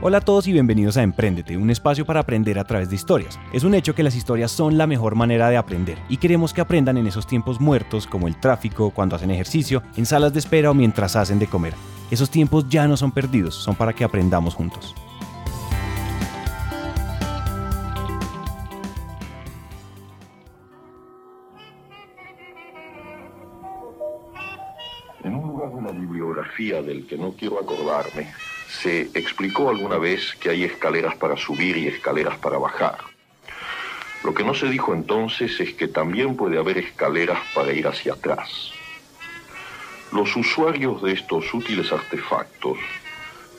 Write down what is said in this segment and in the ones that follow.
Hola a todos y bienvenidos a Emprendete, un espacio para aprender a través de historias. Es un hecho que las historias son la mejor manera de aprender y queremos que aprendan en esos tiempos muertos como el tráfico, cuando hacen ejercicio, en salas de espera o mientras hacen de comer. Esos tiempos ya no son perdidos, son para que aprendamos juntos. En un lugar de la bibliografía del que no quiero acordarme, se explicó alguna vez que hay escaleras para subir y escaleras para bajar. Lo que no se dijo entonces es que también puede haber escaleras para ir hacia atrás. Los usuarios de estos útiles artefactos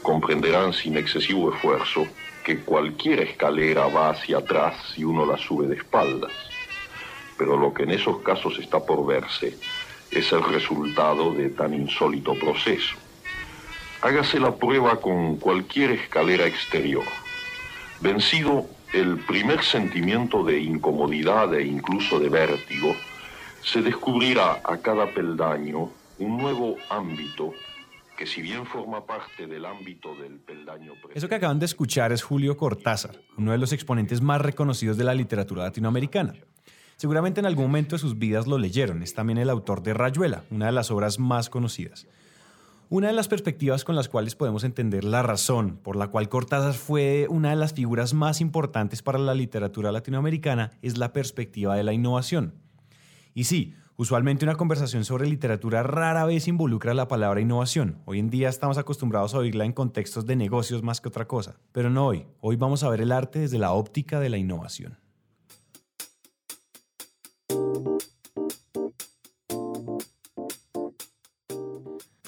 comprenderán sin excesivo esfuerzo que cualquier escalera va hacia atrás si uno la sube de espaldas. Pero lo que en esos casos está por verse es el resultado de tan insólito proceso. Hágase la prueba con cualquier escalera exterior. Vencido el primer sentimiento de incomodidad e incluso de vértigo, se descubrirá a cada peldaño un nuevo ámbito que si bien forma parte del ámbito del peldaño... Eso que acaban de escuchar es Julio Cortázar, uno de los exponentes más reconocidos de la literatura latinoamericana. Seguramente en algún momento de sus vidas lo leyeron. Es también el autor de Rayuela, una de las obras más conocidas. Una de las perspectivas con las cuales podemos entender la razón por la cual Cortázar fue una de las figuras más importantes para la literatura latinoamericana es la perspectiva de la innovación. Y sí, usualmente una conversación sobre literatura rara vez involucra la palabra innovación. Hoy en día estamos acostumbrados a oírla en contextos de negocios más que otra cosa. Pero no hoy. Hoy vamos a ver el arte desde la óptica de la innovación.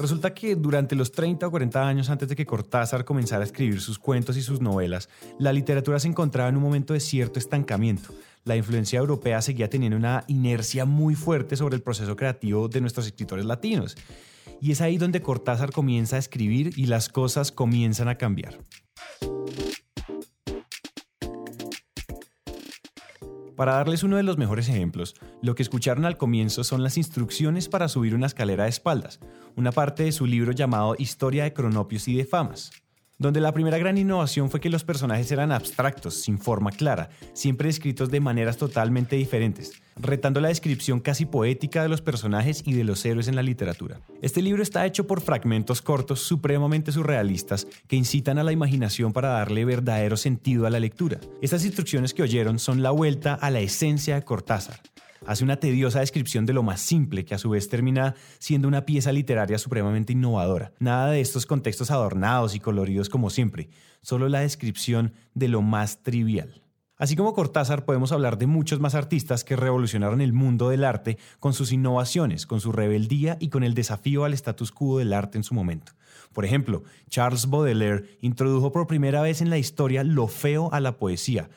Resulta que durante los 30 o 40 años antes de que Cortázar comenzara a escribir sus cuentos y sus novelas, la literatura se encontraba en un momento de cierto estancamiento. La influencia europea seguía teniendo una inercia muy fuerte sobre el proceso creativo de nuestros escritores latinos. Y es ahí donde Cortázar comienza a escribir y las cosas comienzan a cambiar. Para darles uno de los mejores ejemplos, lo que escucharon al comienzo son las instrucciones para subir una escalera de espaldas, una parte de su libro llamado Historia de Cronopios y de Famas donde la primera gran innovación fue que los personajes eran abstractos, sin forma clara, siempre descritos de maneras totalmente diferentes, retando la descripción casi poética de los personajes y de los héroes en la literatura. Este libro está hecho por fragmentos cortos supremamente surrealistas que incitan a la imaginación para darle verdadero sentido a la lectura. Estas instrucciones que oyeron son la vuelta a la esencia de Cortázar, hace una tediosa descripción de lo más simple, que a su vez termina siendo una pieza literaria supremamente innovadora. Nada de estos contextos adornados y coloridos como siempre, solo la descripción de lo más trivial. Así como Cortázar, podemos hablar de muchos más artistas que revolucionaron el mundo del arte con sus innovaciones, con su rebeldía y con el desafío al status quo del arte en su momento. Por ejemplo, Charles Baudelaire introdujo por primera vez en la historia lo feo a la poesía,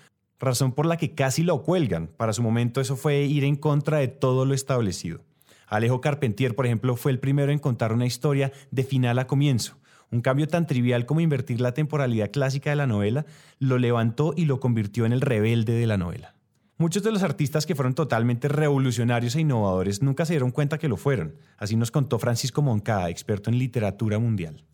razón por la que casi lo cuelgan. Para su momento eso fue ir en contra de todo lo establecido. Alejo Carpentier, por ejemplo, fue el primero en contar una historia de final a comienzo. Un cambio tan trivial como invertir la temporalidad clásica de la novela lo levantó y lo convirtió en el rebelde de la novela. Muchos de los artistas que fueron totalmente revolucionarios e innovadores nunca se dieron cuenta que lo fueron. Así nos contó Francisco Moncada, experto en literatura mundial.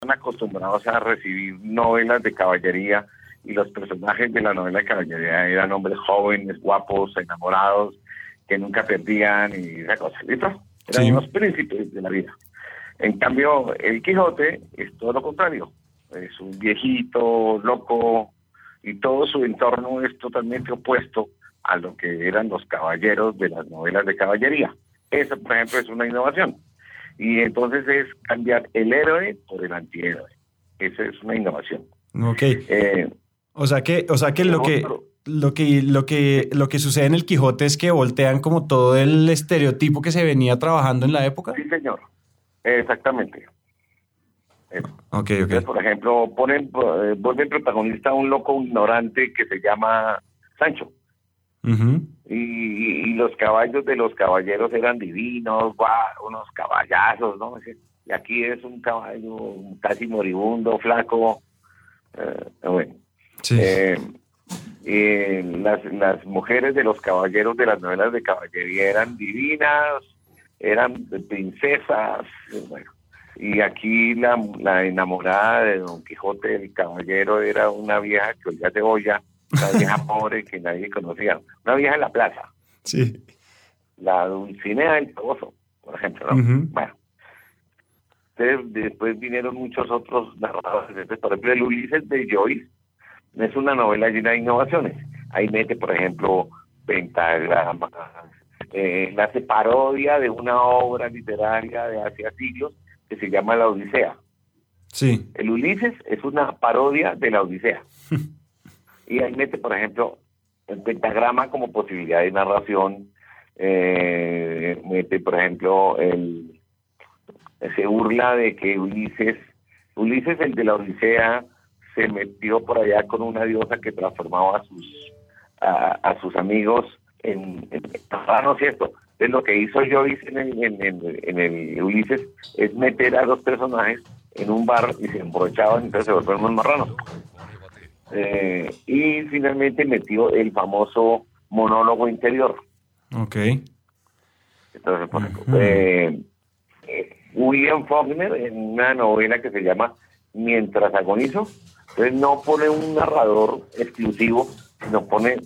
Están acostumbrados a recibir novelas de caballería y los personajes de la novela de caballería eran hombres jóvenes, guapos, enamorados, que nunca perdían y esa cosa, ¿listo? Eran los príncipes de la vida. En cambio, el Quijote es todo lo contrario. Es un viejito, loco, y todo su entorno es totalmente opuesto a lo que eran los caballeros de las novelas de caballería. Eso, por ejemplo, es una innovación. Y entonces es cambiar el héroe por el antihéroe. Esa es una innovación. Ok. Eh, o sea que, o sea que lo que lo que lo que lo que sucede en el Quijote es que voltean como todo el estereotipo que se venía trabajando en la época. Sí, señor. Exactamente. Ok, ok. por ejemplo, ponen eh, vuelven protagonista a un loco ignorante que se llama Sancho. y, los caballos de los caballeros eran divinos, unos caballazos, ¿no? Y aquí es un caballo casi moribundo, flaco. Eh, bueno. Eh, las, las mujeres de los caballeros de las novelas de caballería eran divinas, eran princesas, bueno, y aquí la, la enamorada de Don Quijote, el caballero, era una vieja que olía cebolla, una vieja pobre que nadie conocía, una vieja en la plaza. Sí. La Dulcinea del Toboso, por ejemplo, ¿no? Bueno. Entonces, después vinieron muchos otros narradores. por ejemplo, el Ulises de Joyce es una novela llena de innovaciones. Ahí mete, por ejemplo, pentagramas, eh, hace parodia de una obra literaria de hace siglos que se llama La Odisea. Sí. El Ulises es una parodia de la Odisea. y ahí mete, por ejemplo, el pentagrama como posibilidad de narración. Eh, mete, por ejemplo, el se burla de que Ulises, Ulises el de la Odisea, se metió por allá con una diosa que transformaba a sus a, sus amigos en, en ¿no es cierto? Entonces lo que hizo en el, en, el Ulises es meter a dos personajes en un bar y se emborrachaban, entonces se volvieron unos marranos. Eh, y finalmente metió el famoso monólogo interior. Ok. Entonces, por ejemplo, eh, eh, William Faulkner en una novela que se llama Mientras agonizo, entonces no pone un narrador exclusivo, sino pone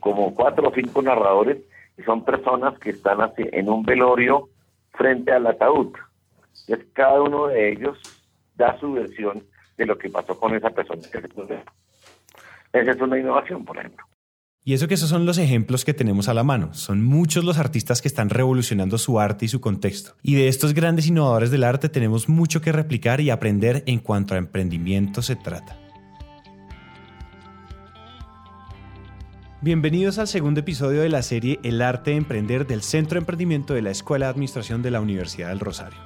como cuatro o cinco narradores y son personas que están así en un velorio frente al ataúd. Entonces cada uno de ellos da su versión de lo que pasó con esa persona Esa es una innovación, por ejemplo. Y eso que esos son los ejemplos que tenemos a la mano. Son muchos los artistas que están revolucionando su arte y su contexto. Y de estos grandes innovadores del arte tenemos mucho que replicar y aprender en cuanto a emprendimiento se trata. Bienvenidos al segundo episodio de la serie El arte de emprender del Centro de Emprendimiento de la Escuela de Administración de la Universidad del Rosario.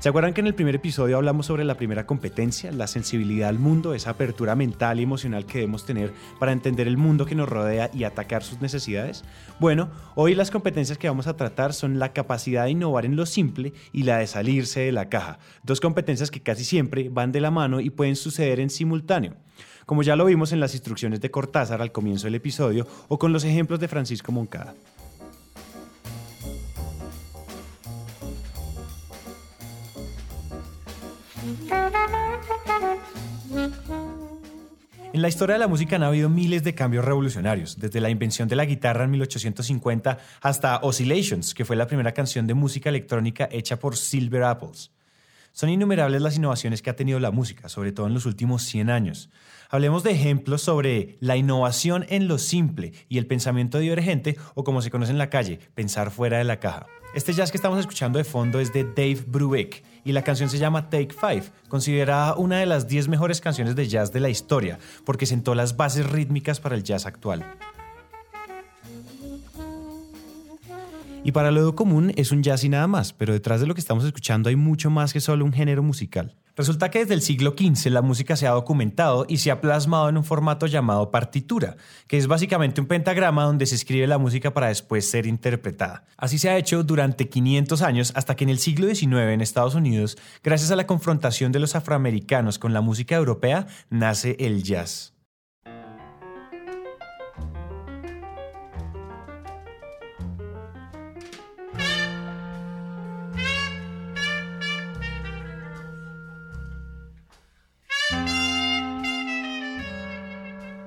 ¿Se acuerdan que en el primer episodio hablamos sobre la primera competencia, la sensibilidad al mundo, esa apertura mental y emocional que debemos tener para entender el mundo que nos rodea y atacar sus necesidades? Bueno, hoy las competencias que vamos a tratar son la capacidad de innovar en lo simple y la de salirse de la caja, dos competencias que casi siempre van de la mano y pueden suceder en simultáneo como ya lo vimos en las instrucciones de Cortázar al comienzo del episodio o con los ejemplos de Francisco Moncada. En la historia de la música han habido miles de cambios revolucionarios, desde la invención de la guitarra en 1850 hasta Oscillations, que fue la primera canción de música electrónica hecha por Silver Apples. Son innumerables las innovaciones que ha tenido la música, sobre todo en los últimos 100 años. Hablemos de ejemplos sobre la innovación en lo simple y el pensamiento divergente, o como se conoce en la calle, pensar fuera de la caja. Este jazz que estamos escuchando de fondo es de Dave Brubeck y la canción se llama Take Five, considerada una de las 10 mejores canciones de jazz de la historia, porque sentó las bases rítmicas para el jazz actual. Y para lo común es un jazz y nada más, pero detrás de lo que estamos escuchando hay mucho más que solo un género musical. Resulta que desde el siglo XV la música se ha documentado y se ha plasmado en un formato llamado partitura, que es básicamente un pentagrama donde se escribe la música para después ser interpretada. Así se ha hecho durante 500 años hasta que en el siglo XIX en Estados Unidos, gracias a la confrontación de los afroamericanos con la música europea, nace el jazz.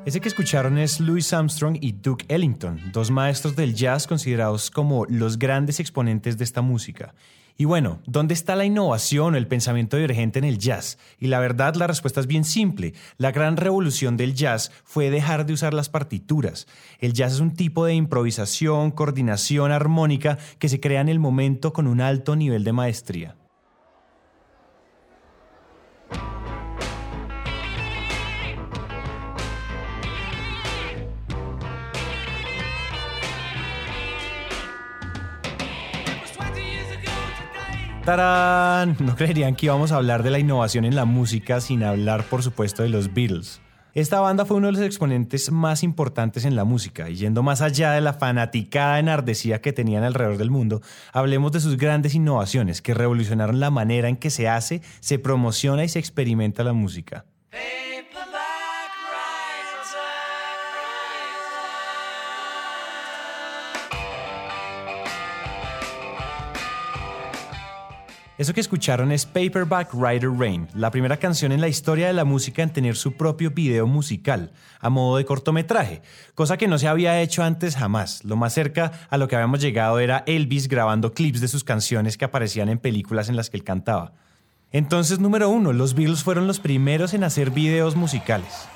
Ese que escucharon es Louis Armstrong y Duke Ellington, dos maestros del jazz considerados como los grandes exponentes de esta música. Y bueno, ¿dónde está la innovación o el pensamiento divergente en el jazz? Y la verdad, la respuesta es bien simple. La gran revolución del jazz fue dejar de usar las partituras. El jazz es un tipo de improvisación, coordinación armónica que se crea en el momento con un alto nivel de maestría. ¡Tarán! No creerían que íbamos a hablar de la innovación en la música sin hablar, por supuesto, de los Beatles. Esta banda fue uno de los exponentes más importantes en la música, y yendo más allá de la fanaticada enardecida que tenían alrededor del mundo, hablemos de sus grandes innovaciones que revolucionaron la manera en que se hace, se promociona y se experimenta la música. Eso que escucharon es Paperback Rider Rain, la primera canción en la historia de la música en tener su propio video musical, a modo de cortometraje, cosa que no se había hecho antes jamás. Lo más cerca a lo que habíamos llegado era Elvis grabando clips de sus canciones que aparecían en películas en las que él cantaba. Entonces, número uno, los Beatles fueron los primeros en hacer videos musicales.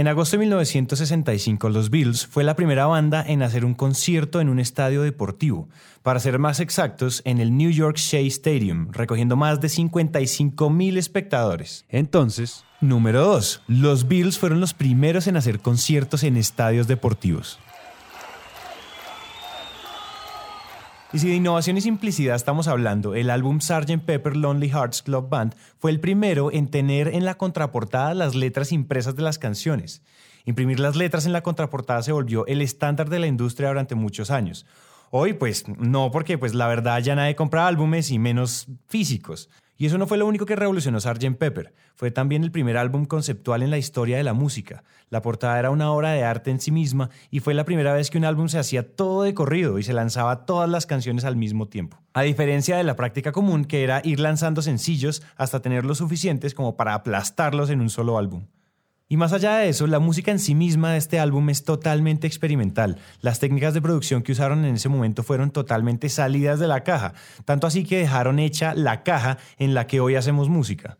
En agosto de 1965, los Bills fue la primera banda en hacer un concierto en un estadio deportivo, para ser más exactos, en el New York Shea Stadium, recogiendo más de 55 mil espectadores. Entonces, número 2. Los Bills fueron los primeros en hacer conciertos en estadios deportivos. Y si de innovación y simplicidad estamos hablando, el álbum Sgt. Pepper Lonely Hearts Club Band fue el primero en tener en la contraportada las letras impresas de las canciones. Imprimir las letras en la contraportada se volvió el estándar de la industria durante muchos años. Hoy, pues, no, porque pues la verdad ya nadie compra álbumes y menos físicos. Y eso no fue lo único que revolucionó Sgt. Pepper, fue también el primer álbum conceptual en la historia de la música. La portada era una obra de arte en sí misma y fue la primera vez que un álbum se hacía todo de corrido y se lanzaba todas las canciones al mismo tiempo. A diferencia de la práctica común que era ir lanzando sencillos hasta tener los suficientes como para aplastarlos en un solo álbum. Y más allá de eso, la música en sí misma de este álbum es totalmente experimental. Las técnicas de producción que usaron en ese momento fueron totalmente salidas de la caja, tanto así que dejaron hecha la caja en la que hoy hacemos música.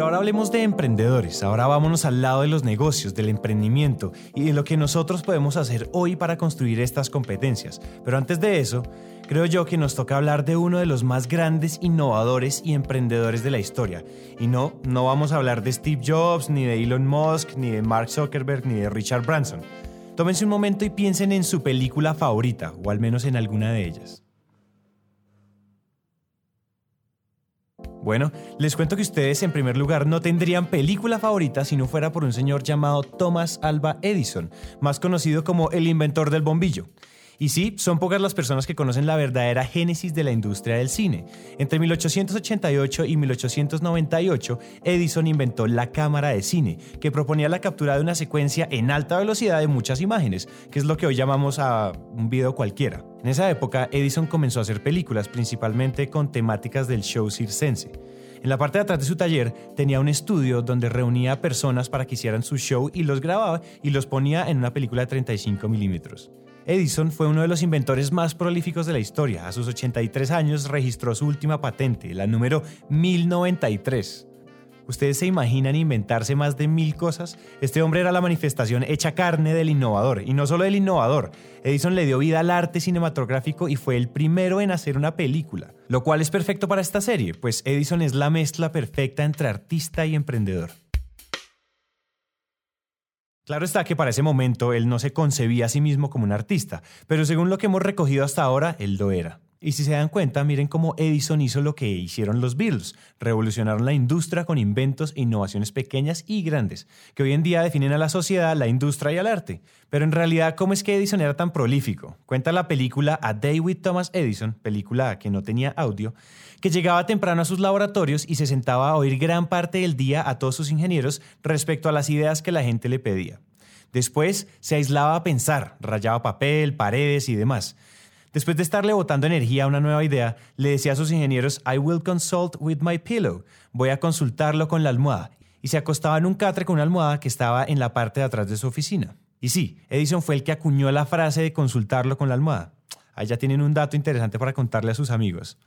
Pero ahora hablemos de emprendedores, ahora vámonos al lado de los negocios, del emprendimiento y de lo que nosotros podemos hacer hoy para construir estas competencias. Pero antes de eso, creo yo que nos toca hablar de uno de los más grandes innovadores y emprendedores de la historia. Y no, no vamos a hablar de Steve Jobs, ni de Elon Musk, ni de Mark Zuckerberg, ni de Richard Branson. Tómense un momento y piensen en su película favorita, o al menos en alguna de ellas. Bueno, les cuento que ustedes en primer lugar no tendrían película favorita si no fuera por un señor llamado Thomas Alva Edison, más conocido como el inventor del bombillo. Y sí, son pocas las personas que conocen la verdadera génesis de la industria del cine. Entre 1888 y 1898, Edison inventó la cámara de cine, que proponía la captura de una secuencia en alta velocidad de muchas imágenes, que es lo que hoy llamamos a un video cualquiera. En esa época, Edison comenzó a hacer películas, principalmente con temáticas del show circense. En la parte de atrás de su taller tenía un estudio donde reunía a personas para que hicieran su show y los grababa y los ponía en una película de 35 milímetros. Edison fue uno de los inventores más prolíficos de la historia. A sus 83 años registró su última patente, la número 1093. ¿Ustedes se imaginan inventarse más de mil cosas? Este hombre era la manifestación hecha carne del innovador, y no solo del innovador. Edison le dio vida al arte cinematográfico y fue el primero en hacer una película, lo cual es perfecto para esta serie, pues Edison es la mezcla perfecta entre artista y emprendedor. Claro está que para ese momento él no se concebía a sí mismo como un artista, pero según lo que hemos recogido hasta ahora, él lo era. Y si se dan cuenta, miren cómo Edison hizo lo que hicieron los Beatles. Revolucionaron la industria con inventos e innovaciones pequeñas y grandes, que hoy en día definen a la sociedad, la industria y al arte. Pero en realidad, ¿cómo es que Edison era tan prolífico? Cuenta la película A Day with Thomas Edison, película que no tenía audio, que llegaba temprano a sus laboratorios y se sentaba a oír gran parte del día a todos sus ingenieros respecto a las ideas que la gente le pedía. Después se aislaba a pensar, rayaba papel, paredes y demás. Después de estarle botando energía a una nueva idea, le decía a sus ingenieros, I will consult with my pillow. Voy a consultarlo con la almohada. Y se acostaba en un catre con una almohada que estaba en la parte de atrás de su oficina. Y sí, Edison fue el que acuñó la frase de consultarlo con la almohada. Ahí ya tienen un dato interesante para contarle a sus amigos.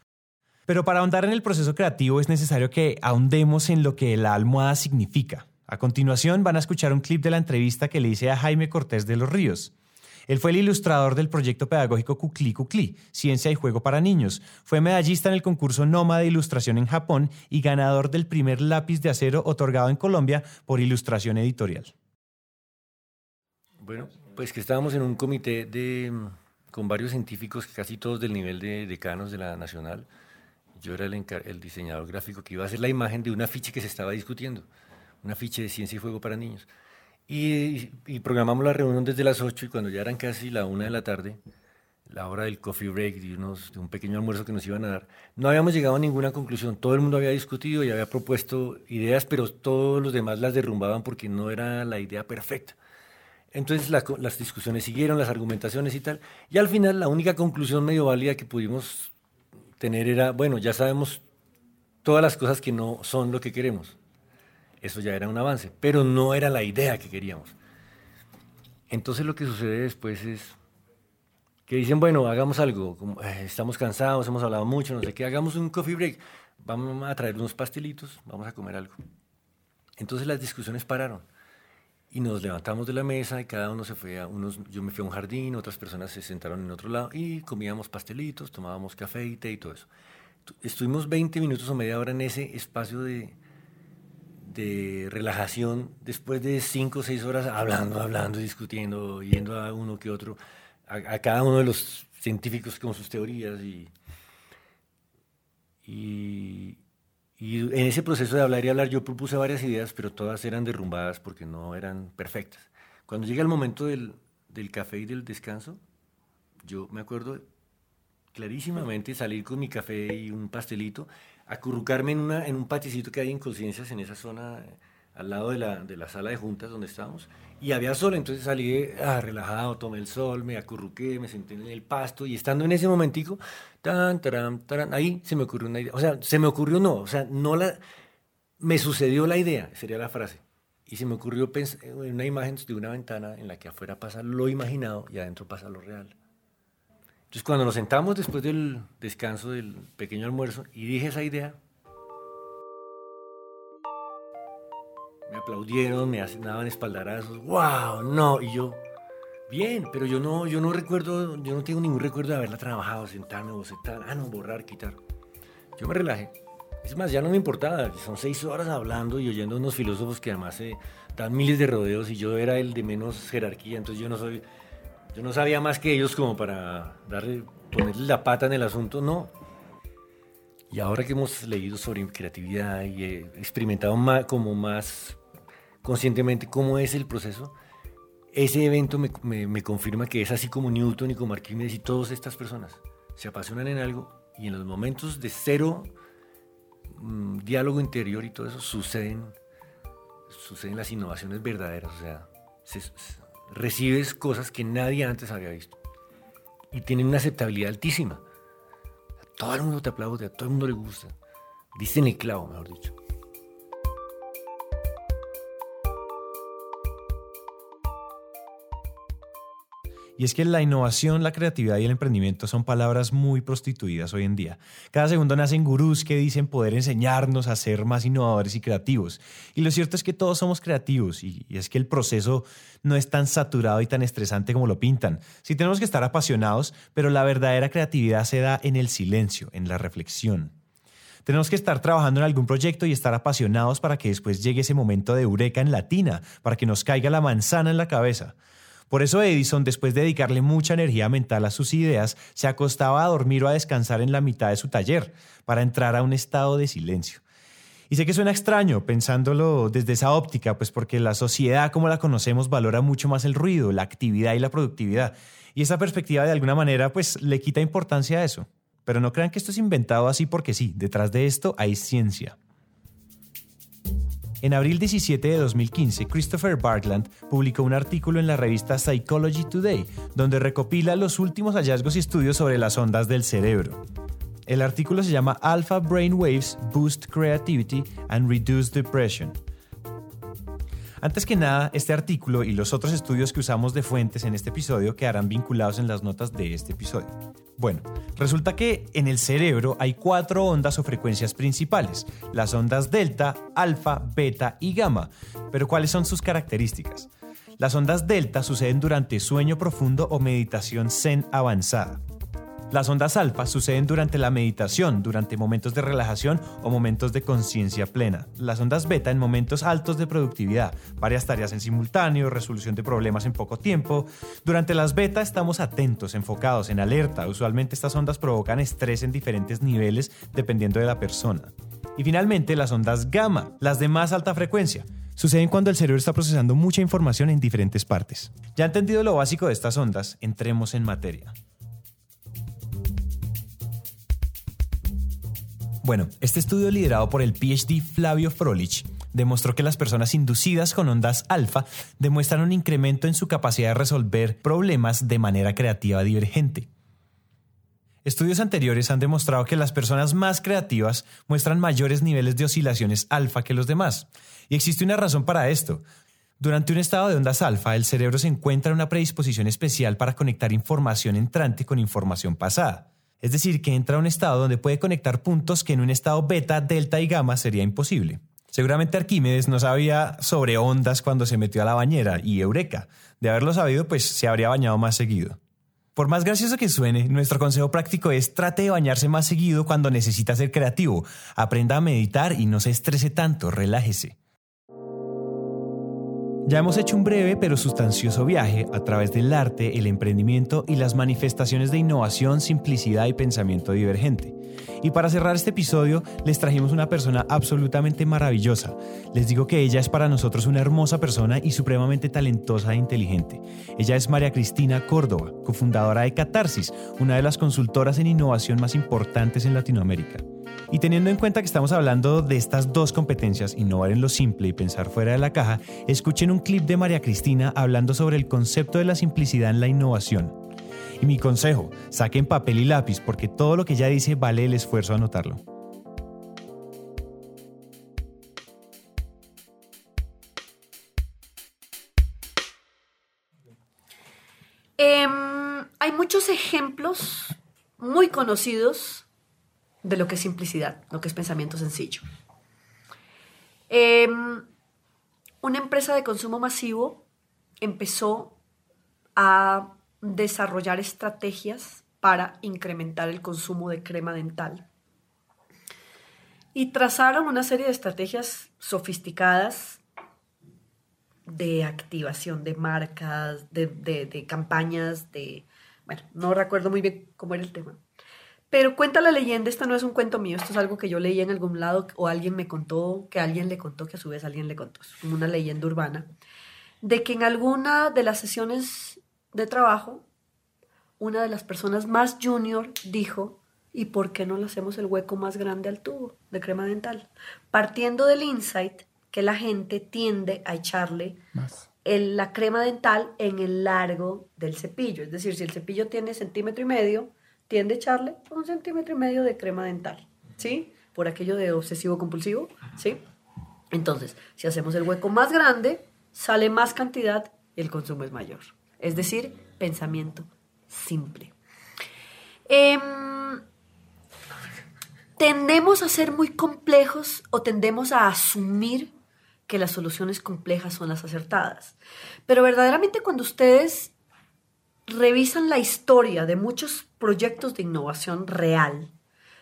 Pero para ahondar en el proceso creativo es necesario que ahondemos en lo que la almohada significa. A continuación van a escuchar un clip de la entrevista que le hice a Jaime Cortés de los Ríos. Él fue el ilustrador del proyecto pedagógico Kukli Kukli, Ciencia y Juego para Niños. Fue medallista en el concurso Noma de Ilustración en Japón y ganador del primer lápiz de acero otorgado en Colombia por Ilustración Editorial. Bueno, pues que estábamos en un comité de, con varios científicos, casi todos del nivel de decanos de la Nacional, yo era el, diseñador gráfico que iba a hacer la imagen de una ficha que se estaba discutiendo. un afiche de ciencia y juego para niños. Y, programamos la reunión desde las 8 y cuando ya eran casi la 1 de la tarde, la hora del coffee break, de, unos, de un pequeño almuerzo que nos iban a dar, no habíamos llegado a ninguna conclusión. Todo el mundo había discutido y había propuesto ideas, pero todos los demás las derrumbaban porque no era la idea perfecta. Entonces las discusiones siguieron, las argumentaciones y tal. Y al final la única conclusión medio válida que pudimos tener era, bueno, ya sabemos todas las cosas que no son lo que queremos. Eso ya era un avance, pero no era la idea que queríamos. Entonces lo que sucede después es que dicen, bueno, hagamos algo, eh, estamos cansados, hemos hablado mucho, no sé qué, hagamos un coffee break, vamos a traer unos pastelitos, vamos a comer algo. Entonces las discusiones pararon y nos levantamos de la mesa y cada uno se fue a unos, yo me fui a un jardín, otras personas se sentaron en otro lado y comíamos pastelitos, tomábamos café y té y todo eso. Estuvimos 20 minutos o media hora en ese espacio de, de relajación después de cinco o seis horas hablando, hablando, discutiendo, yendo a uno que otro, a, cada uno de los científicos con sus teorías y, y, en ese proceso de hablar y hablar yo propuse varias ideas, pero todas eran derrumbadas porque no eran perfectas. Cuando llega el momento del, del café y del descanso, yo me acuerdo clarísimamente salir con mi café y un pastelito acurrucarme en, una, en un paticito que hay en Conciencias, en esa zona, eh, al lado de la, de la, sala de juntas donde estábamos, y había sol, entonces salí ah, relajado, tomé el sol, me acurruqué, me senté en el pasto, y estando en ese momentico, tan, ahí se me ocurrió una idea, o sea, se me ocurrió no, o sea, no la, me sucedió la idea, sería la frase, y se me ocurrió una imagen de una ventana en la que afuera pasa lo imaginado y adentro pasa lo real. Entonces, cuando nos sentamos después del descanso del pequeño almuerzo y dije esa idea, me aplaudieron, me daban espaldarazos, wow, no, y yo, bien, pero yo no, yo no recuerdo, yo no tengo ningún recuerdo de haberla trabajado, sentarme, bocetar, ah, no, borrar, quitar. Yo me relajé. Es más, ya no me importaba, son seis horas hablando y oyendo a unos filósofos que además se dan miles de rodeos y yo era el de menos jerarquía, entonces yo no soy yo no sabía más que ellos como para darle, ponerle la pata en el asunto, no. Y ahora que hemos leído sobre creatividad y experimentado más, como más conscientemente cómo es el proceso, ese evento me, confirma que es así como Newton y como Arquímedes y todas estas personas se apasionan en algo y en los momentos de cero mm, diálogo interior y todo eso suceden, suceden las innovaciones verdaderas. O sea, se, recibes cosas que nadie antes había visto. Y tienen una aceptabilidad altísima. A todo el mundo te aplaude, a todo el mundo le gusta. Dicen el clavo, mejor dicho. Y es que la innovación, la creatividad y el emprendimiento son palabras muy prostituidas hoy en día. Cada segundo nacen gurús que dicen poder enseñarnos a ser más innovadores y creativos. Y lo cierto es que todos somos creativos y, es que el proceso no es tan saturado y tan estresante como lo pintan. Sí tenemos que estar apasionados, pero la verdadera creatividad se da en el silencio, en la reflexión. Tenemos que estar trabajando en algún proyecto y estar apasionados para que después llegue ese momento de eureka en latina, para que nos caiga la manzana en la cabeza. Por eso Edison, después de dedicarle mucha energía mental a sus ideas, se acostaba a dormir o a descansar en la mitad de su taller para entrar a un estado de silencio. Y sé que suena extraño pensándolo desde esa óptica, pues porque la sociedad como la conocemos valora mucho más el ruido, la actividad y la productividad. Y esa perspectiva de alguna manera pues le quita importancia a eso. Pero no crean que esto es inventado así porque sí, detrás de esto hay ciencia. En abril 17 de 2015, Christopher Bartland publicó un artículo en la revista Psychology Today, donde recopila los últimos hallazgos y estudios sobre las ondas del cerebro. El artículo se llama Alpha Brain Waves Boost Creativity and Reduce Depression. Antes que nada, este artículo y los otros estudios que usamos de fuentes en este episodio quedarán vinculados en las notas de este episodio. Bueno, resulta que en el cerebro hay cuatro ondas o frecuencias principales, las ondas delta, alfa, beta y gamma. Pero ¿cuáles son sus características? Las ondas delta suceden durante sueño profundo o meditación zen avanzada. Las ondas alfa suceden durante la meditación, durante momentos de relajación o momentos de conciencia plena. Las ondas beta en momentos altos de productividad, varias tareas en simultáneo, resolución de problemas en poco tiempo. Durante las beta estamos atentos, enfocados, en alerta. Usualmente estas ondas provocan estrés en diferentes niveles dependiendo de la persona. Y finalmente las ondas gamma, las de más alta frecuencia Suceden cuando el cerebro está procesando mucha información en diferentes partes. Ya entendido lo básico de estas ondas, entremos en materia. Bueno, este estudio liderado por el PhD Flavio Frolich demostró que las personas inducidas con ondas alfa demuestran un incremento en su capacidad de resolver problemas de manera creativa divergente. Estudios anteriores han demostrado que las personas más creativas muestran mayores niveles de oscilaciones alfa que los demás. Y existe una razón para esto. Durante un estado de ondas alfa, el cerebro se encuentra en una predisposición especial para conectar información entrante con información pasada. Es decir, que entra a un estado donde puede conectar puntos que en un estado beta, delta y gamma sería imposible. Seguramente Arquímedes no sabía sobre ondas cuando se metió a la bañera y eureka. De haberlo sabido, pues se habría bañado más seguido. Por más gracioso que suene, nuestro consejo práctico es trate de bañarse más seguido cuando necesita ser creativo. Aprenda a meditar y no se estrese tanto, relájese. Ya hemos hecho un breve pero sustancioso viaje a través del arte, el emprendimiento y las manifestaciones de innovación, simplicidad y pensamiento divergente. Y para cerrar este episodio, les trajimos una persona absolutamente maravillosa. Les digo que ella es para nosotros una hermosa persona y supremamente talentosa e inteligente. Ella es María Cristina Córdoba, cofundadora de Catarsis, una de las consultoras en innovación más importantes en Latinoamérica. Y teniendo en cuenta que estamos hablando de estas dos competencias, innovar en lo simple y pensar fuera de la caja, escuchen un clip de María Cristina hablando sobre el concepto de la simplicidad en la innovación. Y mi consejo, saquen papel y lápiz porque todo lo que ella dice vale el esfuerzo anotarlo. Em, hay muchos ejemplos muy conocidos de lo que es simplicidad, lo que es pensamiento sencillo. Em, una empresa de consumo masivo empezó a desarrollar estrategias para incrementar el consumo de crema dental. Y trazaron una serie de estrategias sofisticadas de activación de marcas, de, de campañas, de... Bueno, no recuerdo muy bien cómo era el tema pero cuenta la leyenda, esto no es un cuento mío, esto es algo que yo leí en algún lado o alguien me contó, que alguien le contó, que a su vez alguien le contó, es como una leyenda urbana, de que en alguna de las sesiones de trabajo, una de las personas más junior dijo, ¿y por qué no le hacemos el hueco más grande al tubo de crema dental? Partiendo del insight que la gente tiende a echarle la crema dental en el largo del cepillo, es decir, si el cepillo tiene centímetro y medio, tiende a echarle un centímetro y medio de crema dental, ¿sí? Por aquello de obsesivo compulsivo, ¿sí? Entonces, si hacemos el hueco más grande, sale más cantidad y el consumo es mayor. Es decir, pensamiento simple. Em, tendemos a ser muy complejos o tendemos a asumir que las soluciones complejas son las acertadas. Pero verdaderamente cuando ustedes revisan la historia de muchos proyectos de innovación real,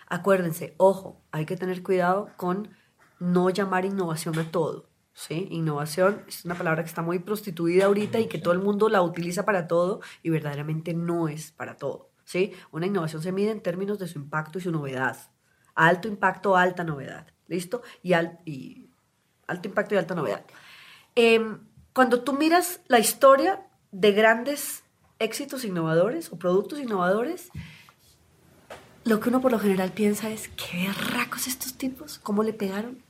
acuérdense, ojo, hay que tener cuidado con no llamar innovación a todo. ¿sí? Innovación es una palabra que está muy prostituida ahorita y que todo el mundo la utiliza para todo y verdaderamente no es para todo. ¿sí? Una innovación se mide en términos de su impacto y su novedad. Alto impacto, alta novedad. ¿Listo? Y, alto impacto y alta novedad. Em, cuando tú miras la historia de grandes éxitos innovadores o productos innovadores, lo que uno por lo general piensa es, qué racos estos tipos, cómo le pegaron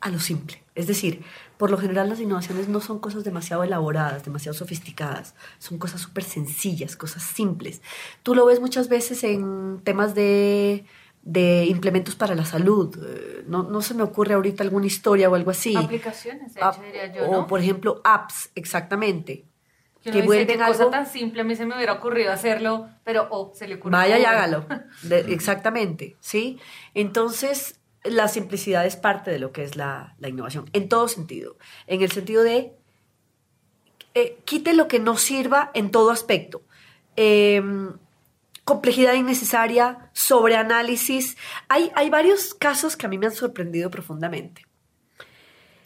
a lo simple. Es decir, por lo general las innovaciones no son cosas demasiado elaboradas, demasiado sofisticadas, son cosas súper sencillas, cosas simples. Tú lo ves muchas veces en temas de, de implementos para la salud. Eh, no, no, se me ocurre ahorita alguna historia o algo así. Aplicaciones, de hecho, diría yo, O, por ejemplo, apps, exactamente que, vuelven algo... cosa tan simple, a mí se me hubiera ocurrido hacerlo, pero oh, se le ocurrió. Vaya y hágalo. exactamente, ¿sí? Entonces, la simplicidad es parte de lo que es la, la innovación, en todo sentido. En el sentido de, eh, quite lo que no sirva en todo aspecto. Em, complejidad innecesaria, sobreanálisis. Hay, hay varios casos que a mí me han sorprendido profundamente.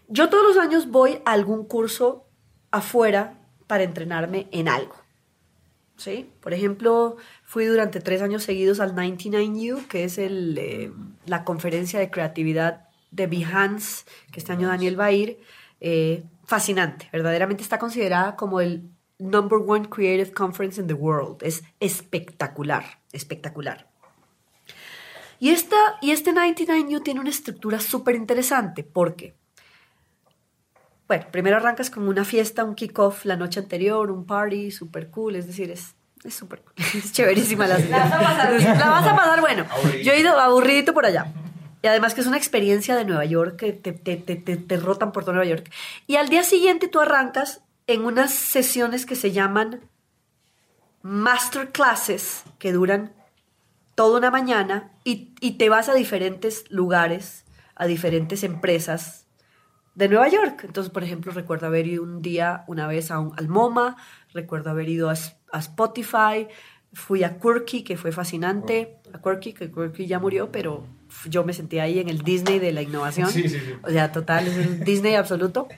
Yo todos los años voy a algún curso afuera para entrenarme en algo. ¿Sí? Por ejemplo, fui durante tres años seguidos al 99U, que es el, eh, la conferencia de creatividad de Behance, que este año Daniel va a ir. Eh, fascinante, verdaderamente está considerada como el number one creative conference in the world. Es espectacular, espectacular. Y, esta, y este 99U tiene una estructura súper interesante porque, bueno, primero arrancas con una fiesta, un kickoff la noche anterior, un party súper cool, es decir, es es súper cool. Es chéverísima la La vas a pasar. La vas a pasar bueno. Yo he ido aburridito por allá. Y además que es una experiencia de Nueva York que te, te, te, te, te rotan por todo Nueva York. Y al día siguiente tú arrancas en unas sesiones que se llaman masterclasses, que duran toda una mañana, y, y te vas a diferentes lugares, a diferentes empresas de Nueva York. Entonces, por ejemplo, recuerdo haber ido un día, una vez a un, al MoMA, recuerdo haber ido a, a Spotify, fui a Quirky, que fue fascinante, a Quirky, que Quirky ya murió, pero yo me sentí ahí en el Disney de la innovación. O sea, total, es el Disney absoluto.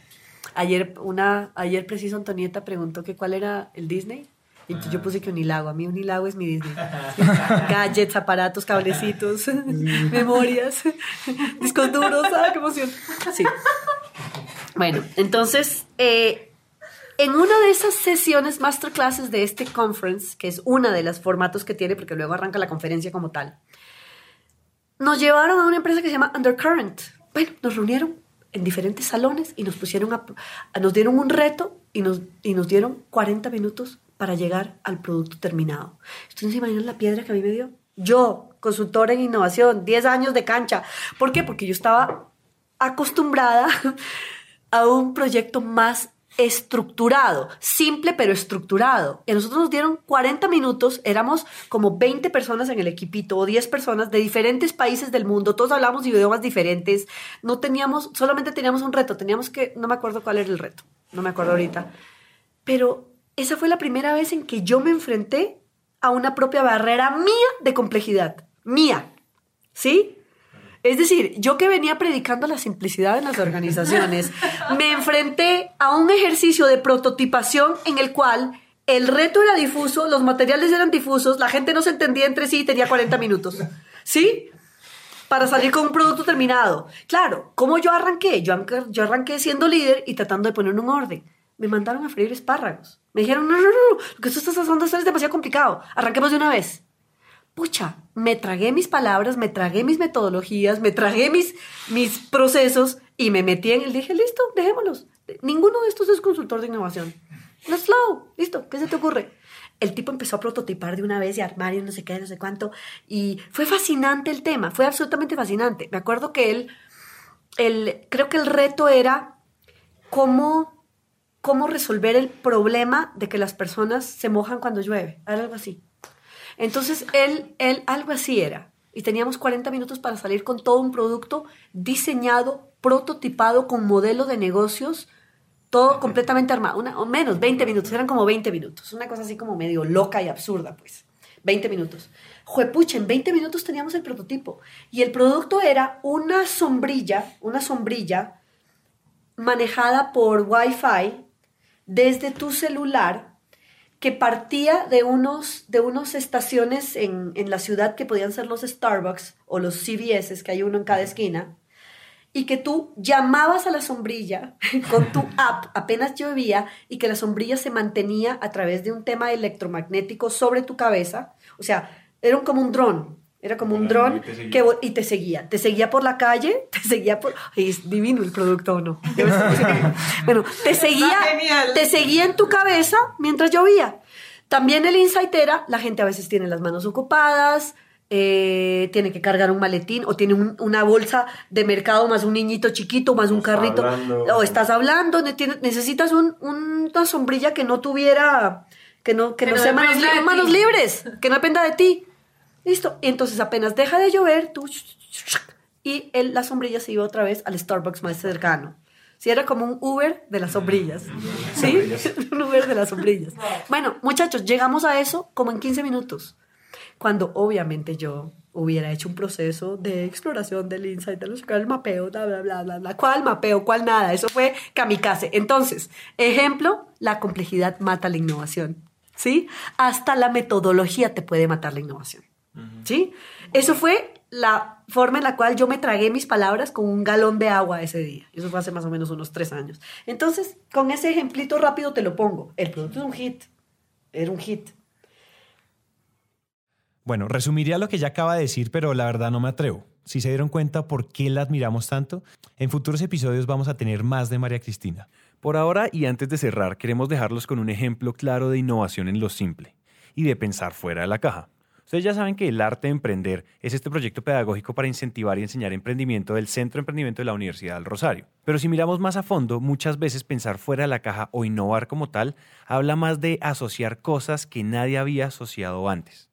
Ayer, una, ayer preciso Antonieta preguntó que cuál era el Disney. Y yo puse que Unilago. A mí Unilago es mi Disney. Gadgets, aparatos, cablecitos, memorias, discos duros. ¡Ah, qué emoción! Sí. Bueno, entonces, eh, en una de esas sesiones masterclasses de este conference, que es una de los formatos que tiene, porque luego arranca la conferencia como tal, nos llevaron a una empresa que se llama Undercurrent. Bueno, nos reunieron en diferentes salones y nos pusieron a, nos dieron un reto y nos, y nos dieron 40 minutos para llegar al producto terminado. ¿Ustedes no se imaginan la piedra que a mí me dio? Yo, consultora en innovación, 10 años de cancha. ¿Por qué? Porque yo estaba acostumbrada a un proyecto más estructurado, simple pero estructurado. Y nosotros nos dieron 40 minutos, éramos como 20 personas en el equipito o 10 personas de diferentes países del mundo, todos hablamos idiomas diferentes, no teníamos, solamente teníamos un reto, teníamos que, no me acuerdo cuál era el reto, no me acuerdo ahorita, pero esa fue la primera vez en que yo me enfrenté a una propia barrera mía de complejidad, mía, ¿sí? Es decir, yo que venía predicando la simplicidad en las organizaciones, me enfrenté a un ejercicio de prototipación en el cual el reto era difuso, los materiales eran difusos, la gente no se entendía entre sí y tenía 40 minutos. ¿Sí? Para salir con un producto terminado. Claro, ¿cómo yo arranqué? Yo, arranqué- yo arranqué siendo líder y tratando de poner un orden. Me mandaron a freír espárragos. Me dijeron, no, no, no, no, lo que tú estás haciendo es demasiado complicado. Arranquemos de una vez pucha, me tragué mis palabras, me tragué mis metodologías, me tragué mis, mis procesos y me metí en el, dije, listo, dejémoslos. Ninguno de estos es consultor de innovación. Let's flow, listo, ¿qué se te ocurre? El tipo empezó a prototipar de una vez y armar y no sé qué, no sé cuánto. Y fue fascinante el tema, fue absolutamente fascinante. Me acuerdo que él, el, creo que el reto era cómo, cómo resolver el problema de que las personas se mojan cuando llueve, algo así. Entonces, él, él, algo así era. Y teníamos 40 minutos para salir con todo un producto diseñado, prototipado, con modelo de negocios, todo completamente armado. Una, o menos, 20 minutos, eran como 20 minutos. Una cosa así como medio loca y absurda, pues. 20 minutos. Juepucha, en 20 minutos teníamos el prototipo. Y el producto era una sombrilla, una sombrilla manejada por Wi-Fi desde tu celular que partía de unos, de unos estaciones en, en la ciudad que podían ser los Starbucks o los CVS, que hay uno en cada esquina, y que tú llamabas a la sombrilla con tu app apenas llovía y que la sombrilla se mantenía a través de un tema electromagnético sobre tu cabeza. O sea, era como un dron. Era como un dron y te seguía. que y te seguía. Te seguía por la calle, te seguía por... Ay, es divino el producto, ¿o no? Bueno, te seguía, genial. te seguía en tu cabeza mientras llovía. También el insight era, la gente a veces tiene las manos ocupadas, eh, tiene que cargar un maletín o tiene un- una bolsa de mercado más un niñito chiquito, más un carrito. hablando. O estás hablando, necesitas un- una sombrilla que no tuviera, que no, que Que no no sea manos, li- manos libres, que no dependa de ti. Listo. Entonces apenas deja de llover, tú... Y el- la sombrilla se iba otra vez al Starbucks más cercano. Sí, era como un Uber de las sombrillas. ¿Sí? un Uber de las sombrillas. Bueno, muchachos, llegamos a eso como en 15 minutos. Cuando obviamente yo hubiera hecho un proceso de exploración del insight, de los el mapeo, bla, bla, bla, bla, bla. ¿Cuál mapeo? ¿Cuál nada? Eso fue kamikaze. Entonces, ejemplo, la complejidad mata la innovación. ¿Sí? Hasta la metodología te puede matar la innovación. ¿Sí? Eso fue la forma en la cual yo me tragué mis palabras con un galón de agua ese día. Eso fue hace más o menos unos tres años. Entonces, con ese ejemplito rápido te lo pongo. El producto es un hit. Era un hit. Bueno, resumiría lo que ya acaba de decir, pero la verdad no me atrevo. Si se dieron cuenta por qué la admiramos tanto, en futuros episodios vamos a tener más de María Cristina. Por ahora y antes de cerrar, queremos dejarlos con un ejemplo claro de innovación en lo simple y de pensar fuera de la caja. Ustedes ya saben que el arte de emprender es este proyecto pedagógico para incentivar y enseñar emprendimiento del Centro de Emprendimiento de la Universidad del Rosario. Pero si miramos más a fondo, muchas veces pensar fuera de la caja o innovar como tal habla más de asociar cosas que nadie había asociado antes.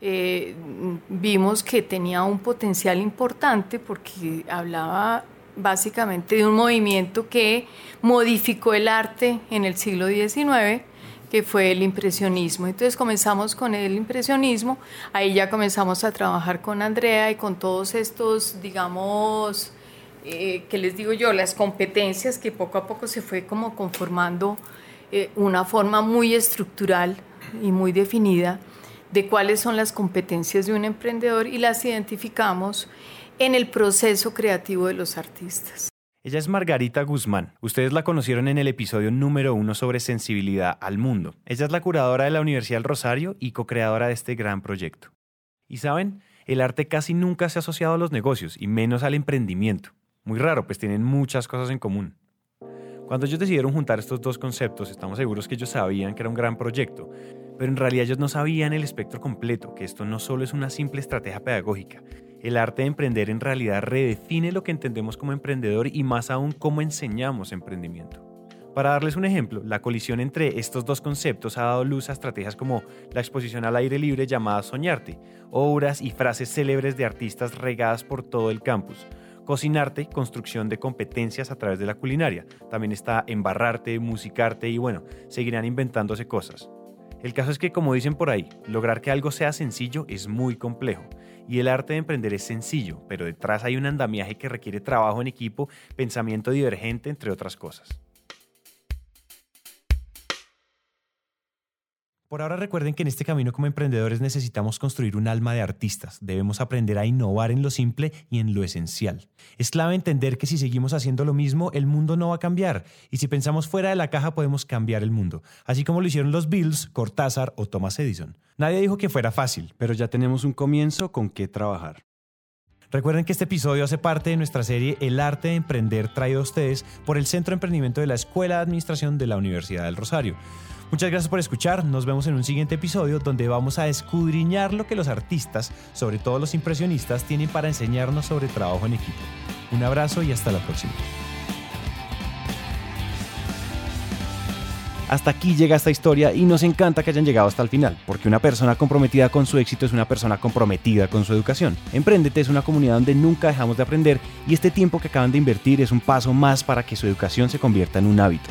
Eh, vimos que tenía un potencial importante porque hablaba básicamente de un movimiento que modificó el arte en el siglo XIX que fue el impresionismo. Entonces comenzamos con el impresionismo, ahí ya comenzamos a trabajar con Andrea y con todos estos, digamos, eh, que les digo yo, las competencias que poco a poco se fue como conformando eh, una forma muy estructural y muy definida de cuáles son las competencias de un emprendedor y las identificamos en el proceso creativo de los artistas. Ella es Margarita Guzmán. Ustedes la conocieron en el episodio número uno sobre sensibilidad al mundo. Ella es la curadora de la Universidad del Rosario y co-creadora de este gran proyecto. Y saben, el arte casi nunca se ha asociado a los negocios y menos al emprendimiento. Muy raro, pues tienen muchas cosas en común. Cuando ellos decidieron juntar estos dos conceptos, estamos seguros que ellos sabían que era un gran proyecto, pero en realidad ellos no sabían el espectro completo, que esto no solo es una simple estrategia pedagógica. El arte de emprender en realidad redefine lo que entendemos como emprendedor y más aún cómo enseñamos emprendimiento. Para darles un ejemplo, la colisión entre estos dos conceptos ha dado luz a estrategias como la exposición al aire libre llamada Soñarte, obras y frases célebres de artistas regadas por todo el campus, cocinarte, construcción de competencias a través de la culinaria, también está embarrarte, musicarte y bueno, seguirán inventándose cosas. El caso es que, como dicen por ahí, lograr que algo sea sencillo es muy complejo. Y el arte de emprender es sencillo, pero detrás hay un andamiaje que requiere trabajo en equipo, pensamiento divergente, entre otras cosas. Por ahora recuerden que en este camino como emprendedores necesitamos construir un alma de artistas. Debemos aprender a innovar en lo simple y en lo esencial. Es clave entender que si seguimos haciendo lo mismo, el mundo no va a cambiar. Y si pensamos fuera de la caja, podemos cambiar el mundo. Así como lo hicieron los Bills, Cortázar o Thomas Edison. Nadie dijo que fuera fácil, pero ya tenemos un comienzo con qué trabajar. Recuerden que este episodio hace parte de nuestra serie El arte de emprender traído a ustedes por el Centro de Emprendimiento de la Escuela de Administración de la Universidad del Rosario. Muchas gracias por escuchar. Nos vemos en un siguiente episodio donde vamos a escudriñar lo que los artistas, sobre todo los impresionistas, tienen para enseñarnos sobre trabajo en equipo. Un abrazo y hasta la próxima. Hasta aquí llega esta historia y nos encanta que hayan llegado hasta el final, porque una persona comprometida con su éxito es una persona comprometida con su educación. Emprendete es una comunidad donde nunca dejamos de aprender y este tiempo que acaban de invertir es un paso más para que su educación se convierta en un hábito.